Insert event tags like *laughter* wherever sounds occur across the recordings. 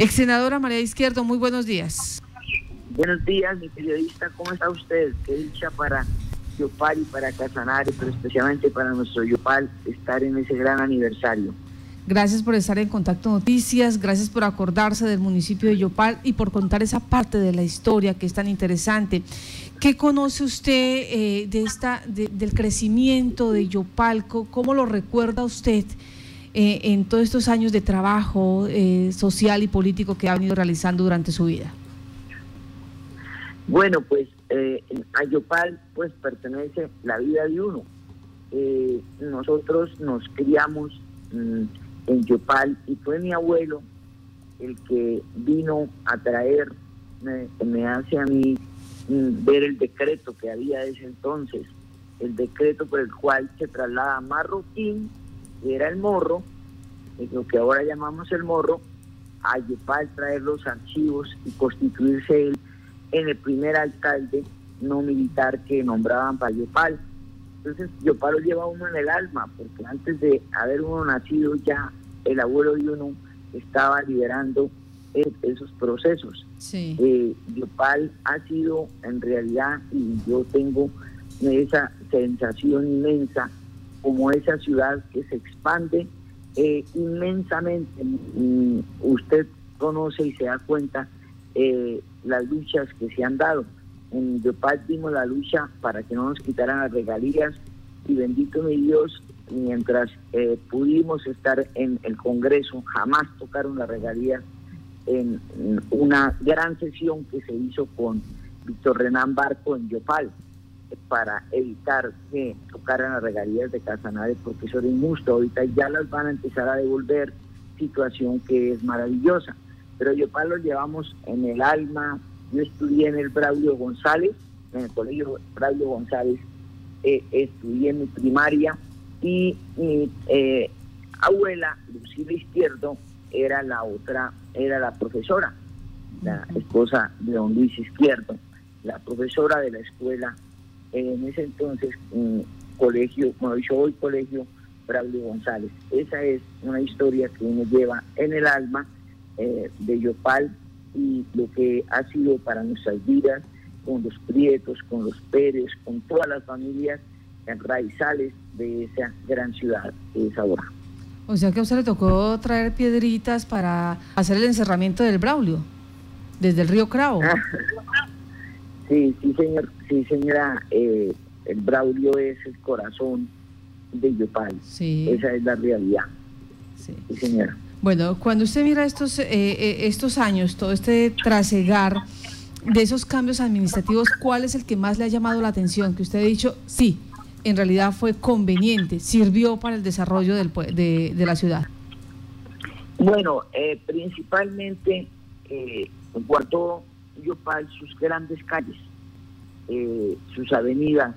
Ex senadora María Izquierdo, muy buenos días. Buenos días, mi periodista, ¿cómo está usted? Qué dicha para Yopal y para Casanare, pero especialmente para nuestro Yopal estar en ese gran aniversario. Gracias por estar en Contacto Noticias, gracias por acordarse del municipio de Yopal y por contar esa parte de la historia que es tan interesante. ¿Qué conoce usted eh, de esta, del crecimiento de Yopal? ¿Cómo lo recuerda usted eh, en todos estos años de trabajo eh, social y político que ha venido realizando durante su vida? Bueno, pues a Yopal pues pertenece la vida de uno. nosotros nos criamos mm, en Yopal y fue mi abuelo el que vino a traer, me, hace a mí mm, ver el decreto que había desde entonces, el decreto por el cual se traslada Marroquín, que era el morro, lo que ahora llamamos el morro, a Yopal traer los archivos y constituirse él en el primer alcalde no militar que nombraban para Yopal. Entonces Yopal lo lleva uno en el alma, porque antes de haber uno nacido ya el abuelo de uno estaba liderando esos procesos. Sí. Eh, Yopal ha sido en realidad, y yo tengo esa sensación inmensa, como esa ciudad que se expande eh, inmensamente. Mm, usted conoce y se da cuenta eh, las luchas que se han dado. En Yopal vimos la lucha para que no nos quitaran las regalías y bendito mi Dios, mientras eh, pudimos estar en el Congreso, jamás tocaron las regalías en, una gran sesión que se hizo con Víctor Renán Barco en Yopal para evitar que tocaran las regalías de Casanare porque eso era injusto. Ahorita ya las van a empezar a devolver, situación que es maravillosa. Pero Yopal lo llevamos en el alma. Yo estudié en el Braulio González, en el colegio Braulio González, eh, estudié en mi primaria y mi eh, abuela, Lucila Izquierdo, era la otra, era la profesora, la esposa de don Luis Izquierdo, la profesora de la escuela, en ese entonces, colegio, como yo hoy colegio Braulio González. Esa es una historia que uno lleva en el alma eh, de Yopal y lo que ha sido para nuestras vidas, con los Prietos, con los Pérez, con todas las familias raizales de esa gran ciudad que es ahora. O sea que a usted le tocó traer piedritas para hacer el encerramiento del Braulio, desde el río Cravo. *laughs* sí, sí, señor, sí, señora. Eh, el Braulio es el corazón de Yopal. Sí. Esa es la realidad. Sí, señora. Bueno, cuando usted mira estos, eh, eh, estos años, todo este trasegar de esos cambios administrativos, ¿cuál es el que más le ha llamado la atención? Que usted ha dicho, sí, en realidad fue conveniente, sirvió para el desarrollo del, de, de la ciudad? Bueno, eh, principalmente eh, guardó Yopal sus grandes calles, eh, sus avenidas,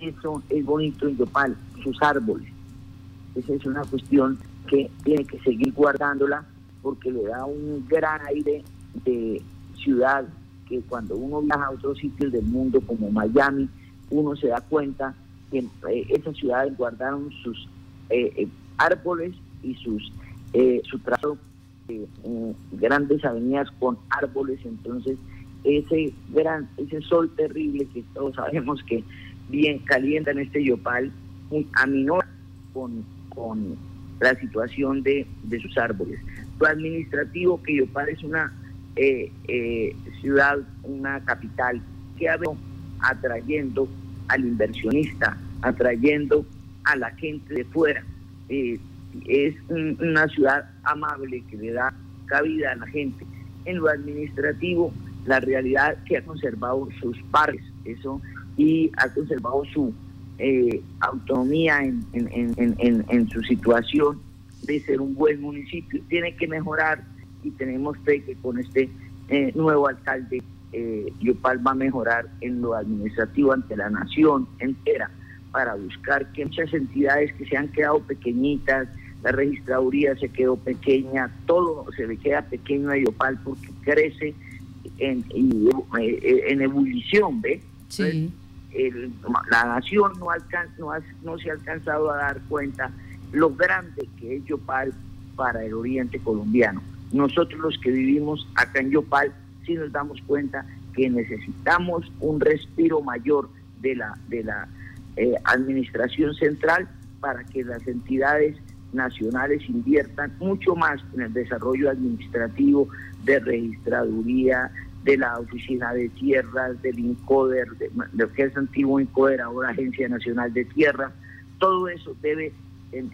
eso es bonito en Yopal, sus árboles. Esa es una cuestión que tiene que seguir guardándola porque le da un gran aire de ciudad que cuando uno viaja a otros sitios del mundo como Miami, uno se da cuenta que eh, esas ciudades guardaron sus eh, eh, árboles y sus su trazo grandes avenidas con árboles entonces ese gran ese sol terrible que todos sabemos que bien calienta en este Yopal aminora con, con la situación de, de sus árboles lo administrativo que Yopal es una ciudad una capital que ha venido atrayendo al inversionista, atrayendo a la gente de fuera. Eh, es una ciudad amable que le da cabida a la gente. En lo administrativo, la realidad que ha conservado sus pares, eso, y ha conservado su eh, autonomía en, en, su situación de ser un buen municipio. Tiene que mejorar y tenemos fe que con este eh, nuevo alcalde eh, va a mejorar en lo administrativo ante la nación entera para buscar que muchas entidades que se han quedado pequeñitas, la registraduría se quedó pequeña, todo se le queda pequeño a Yopal porque crece en, eh, en, ebullición, ¿ve? la nación no, no, no se ha alcanzado a dar cuenta lo grande que es Yopal para el oriente colombiano. nosotros los que vivimos acá en Yopal sí nos damos cuenta que necesitamos un respiro mayor de la, de la eh, administración central para que las entidades nacionales inviertan mucho más en el desarrollo administrativo de registraduría, de la Oficina de Tierras, del INCODER, de, lo que es antiguo INCODER, ahora Agencia Nacional de Tierra. Todo eso debe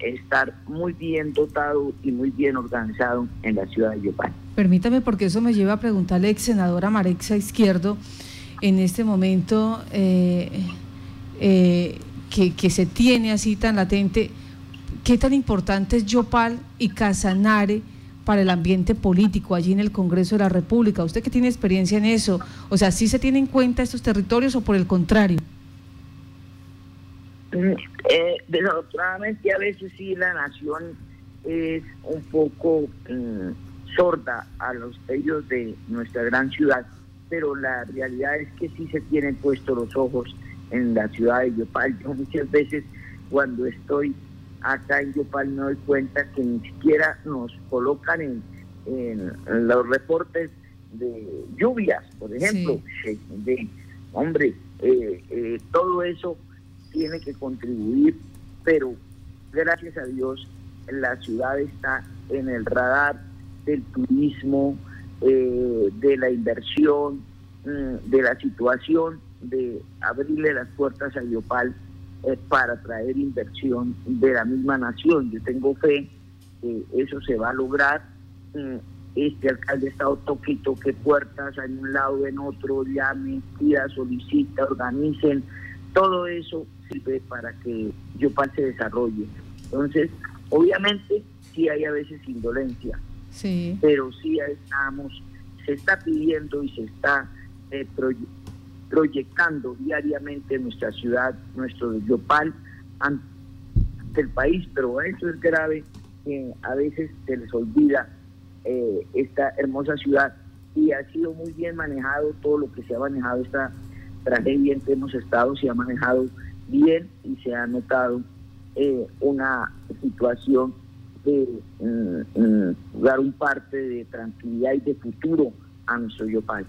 estar muy bien dotado y muy bien organizado en la ciudad de Yopal. Permítame, porque eso me lleva a preguntarle, ex senadora Marexa Izquierdo, en este momento eh, eh, que se tiene así tan latente, ¿qué tan importante es Yopal y Casanare? para el ambiente político allí en el Congreso de la República. Usted que tiene experiencia en eso, o sea, ¿sí se tienen en cuenta estos territorios o por el contrario? Mm, eh, desafortunadamente a veces sí la nación es un poco mm, sorda a los pedidos de nuestra gran ciudad, pero la realidad es que sí se tienen puestos los ojos en la ciudad de Yopal. Yo muchas veces cuando estoy acá en Yopal me doy cuenta que ni siquiera nos colocan en, los reportes de lluvias, por ejemplo. De, hombre, eh, eh, todo eso tiene que contribuir, pero gracias a Dios la ciudad está en el radar del turismo, eh, de la inversión, mm, de la situación de abrirle las puertas a Yopal eh, para traer inversión de la misma nación. Yo tengo fe que eso se va a lograr. Mm, este alcalde está toque y toque puertas en un lado, en otro, llame, pida, solicita, organicen. Todo eso sirve para que Yopal se desarrolle. Entonces, obviamente, sí hay a veces indolencia, sí. pero sí estamos, se está pidiendo y se está eh, proyectando diariamente nuestra ciudad, nuestro Yopal ante el país, pero eso es grave, que a veces se les olvida eh, esta hermosa ciudad y ha sido muy bien manejado todo lo que se ha manejado esta tragedia en que hemos estado, se ha manejado bien y se ha notado eh, una situación de mm, mm, dar un parte de tranquilidad y de futuro a nuestro Yopal.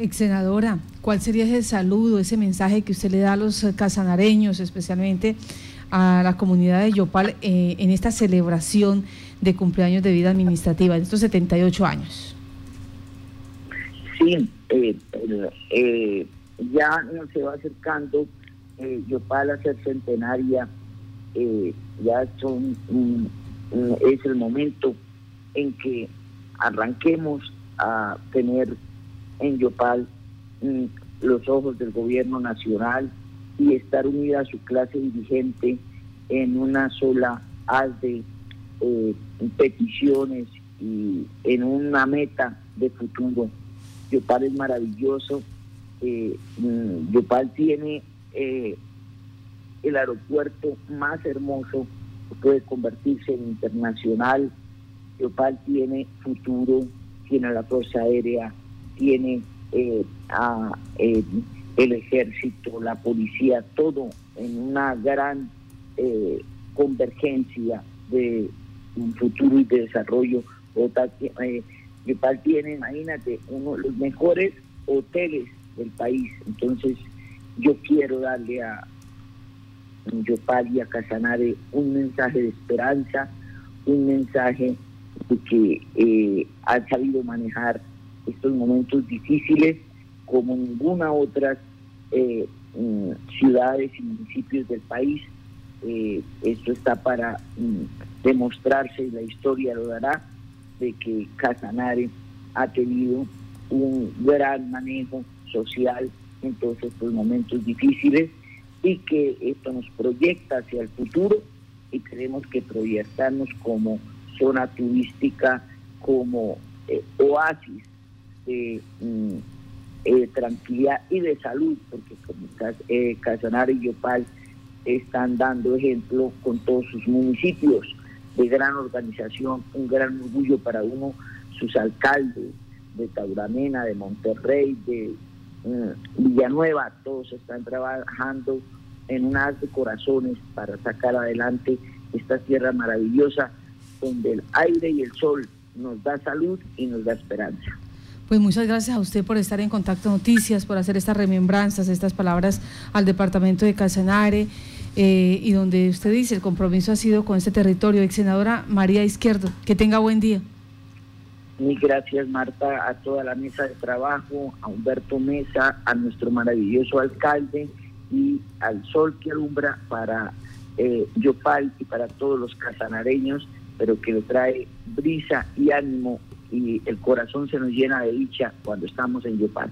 Ex senadora, ¿cuál sería ese saludo, ese mensaje que usted le da a los casanareños, especialmente a la comunidad de Yopal, eh, en esta celebración de cumpleaños de vida administrativa, en estos 78 años? Sí, eh, eh, ya nos se va acercando Yopal a ser centenaria, ya son, es el momento en que arranquemos a tener en Yopal mm, los ojos del gobierno nacional y estar unida a su clase dirigente en una sola haz de eh, peticiones y en una meta de futuro. Yopal es maravilloso. Eh, mm, Yopal tiene eh, el aeropuerto más hermoso, puede convertirse en internacional. Yopal tiene futuro, tiene la Fuerza Aérea tiene eh, a, eh, el ejército, la policía, todo en una gran eh, convergencia de un futuro y de desarrollo. Yopal tiene, imagínate, uno de los mejores hoteles del país. Entonces, yo quiero darle a Yopal y a Casanare un mensaje de esperanza, un mensaje de que ha sabido manejar estos momentos difíciles como ninguna otra eh, mm, ciudades y municipios del país. Eh, esto está para mm, demostrarse, y la historia lo dará, de que Casanare ha tenido un gran manejo social en todos estos momentos difíciles y que esto nos proyecta hacia el futuro y tenemos que proyectarnos como zona turística, como eh, oasis de mm, eh, tranquilidad y de salud, porque como eh, y Yopal están dando ejemplo con todos sus municipios de gran organización, un gran orgullo para uno, sus alcaldes de Tauramena, de Monterrey, de mm, Villanueva, todos están trabajando en un de corazones para sacar adelante esta tierra maravillosa donde el aire y el sol nos da salud y nos da esperanza. Pues muchas gracias a usted por estar en Contacto Noticias, por hacer estas remembranzas, estas palabras al departamento de Casanare eh, y donde usted dice el compromiso ha sido con este territorio. Ex senadora María Izquierdo, que tenga buen día. Mil gracias Marta, a toda la mesa de trabajo, a Humberto Mesa, a nuestro maravilloso alcalde y al sol que alumbra para eh, Yopal y para todos los casanareños, pero que le trae brisa y ánimo y el corazón se nos llena de dicha cuando estamos en Yopal.